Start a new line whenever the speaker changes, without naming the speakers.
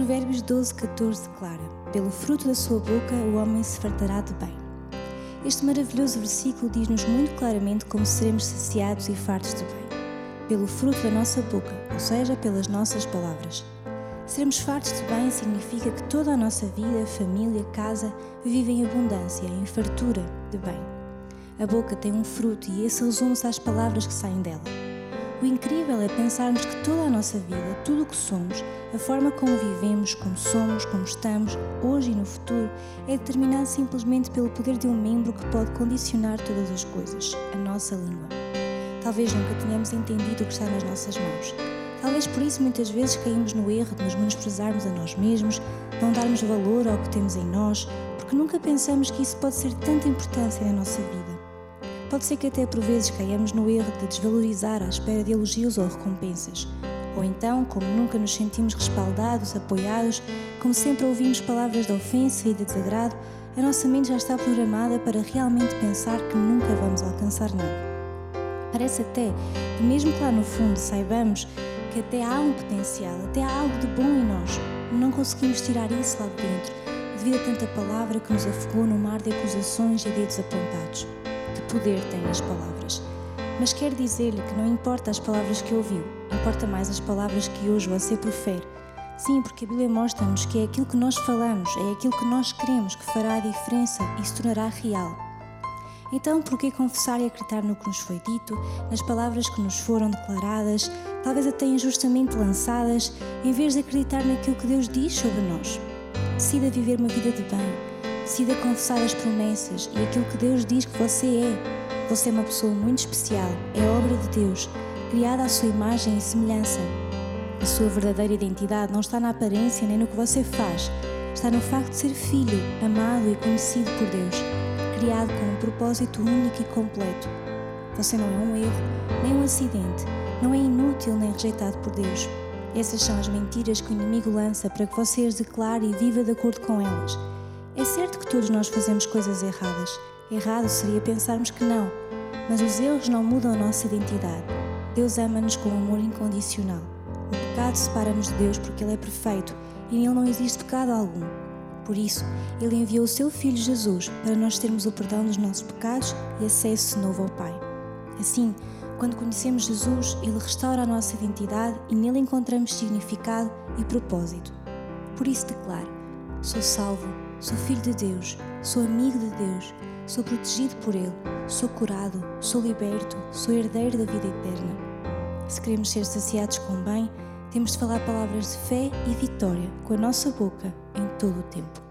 Provérbios 12, 14 declara: Pelo fruto da sua boca o homem se fartará de bem. Este maravilhoso versículo diz-nos muito claramente como seremos saciados e fartos de bem. Pelo fruto da nossa boca, ou seja, pelas nossas palavras. Sermos fartos de bem significa que toda a nossa vida, família, casa vive em abundância, em fartura de bem. A boca tem um fruto e esse resume-se às palavras que saem dela. O incrível é pensarmos que toda a nossa vida, tudo o que somos, a forma como vivemos, como somos, como estamos, hoje e no futuro, é determinado simplesmente pelo poder de um membro que pode condicionar todas as coisas, a nossa língua. Talvez nunca tenhamos entendido o que está nas nossas mãos, Talvez por isso muitas vezes caímos no erro de nos menosprezarmos a nós mesmos, não darmos valor ao que temos em nós, porque nunca pensamos que isso pode ser tanta importância na nossa vida. Pode ser que até por vezes caiamos no erro de desvalorizar à espera de elogios ou recompensas. Ou então, como nunca nos sentimos respaldados, apoiados, como sempre ouvimos palavras de ofensa e de desagrado, a nossa mente já está programada para realmente pensar que nunca vamos alcançar nada. Parece até que, mesmo que lá no fundo saibamos que até há um potencial, até há algo de bom em nós. Não conseguimos tirar isso lá de dentro, devido a tanta palavra que nos afogou no mar de acusações e dedos apontados. Poder têm as palavras? Mas quero dizer-lhe que não importa as palavras que ouviu, importa mais as palavras que hoje você profere. Sim, porque a Bíblia mostra-nos que é aquilo que nós falamos, é aquilo que nós queremos que fará a diferença e se tornará real. Então, por que confessar e acreditar no que nos foi dito, nas palavras que nos foram declaradas, talvez até injustamente lançadas, em vez de acreditar naquilo que Deus diz sobre nós? Decida viver uma vida de bem. Decida confessar as promessas e aquilo que Deus diz que você é. Você é uma pessoa muito especial, é obra de Deus, criada à sua imagem e semelhança. A sua verdadeira identidade não está na aparência nem no que você faz, está no facto de ser filho, amado e conhecido por Deus criado com um propósito único e completo. Você não é um erro, nem um acidente, não é inútil nem rejeitado por Deus. Essas são as mentiras que o inimigo lança para que você as declare e viva de acordo com elas. É certo que todos nós fazemos coisas erradas. Errado seria pensarmos que não, mas os erros não mudam a nossa identidade. Deus ama-nos com amor incondicional. O pecado separa-nos de Deus porque Ele é perfeito e nele não existe pecado algum. Por isso, Ele enviou o seu Filho Jesus para nós termos o perdão dos nossos pecados e acesso novo ao Pai. Assim, quando conhecemos Jesus, Ele restaura a nossa identidade e nele encontramos significado e propósito. Por isso declaro: sou salvo, sou filho de Deus, sou amigo de Deus, sou protegido por Ele, sou curado, sou liberto, sou herdeiro da vida eterna. Se queremos ser saciados com bem, temos de falar palavras de fé e vitória com a nossa boca em todo o tempo.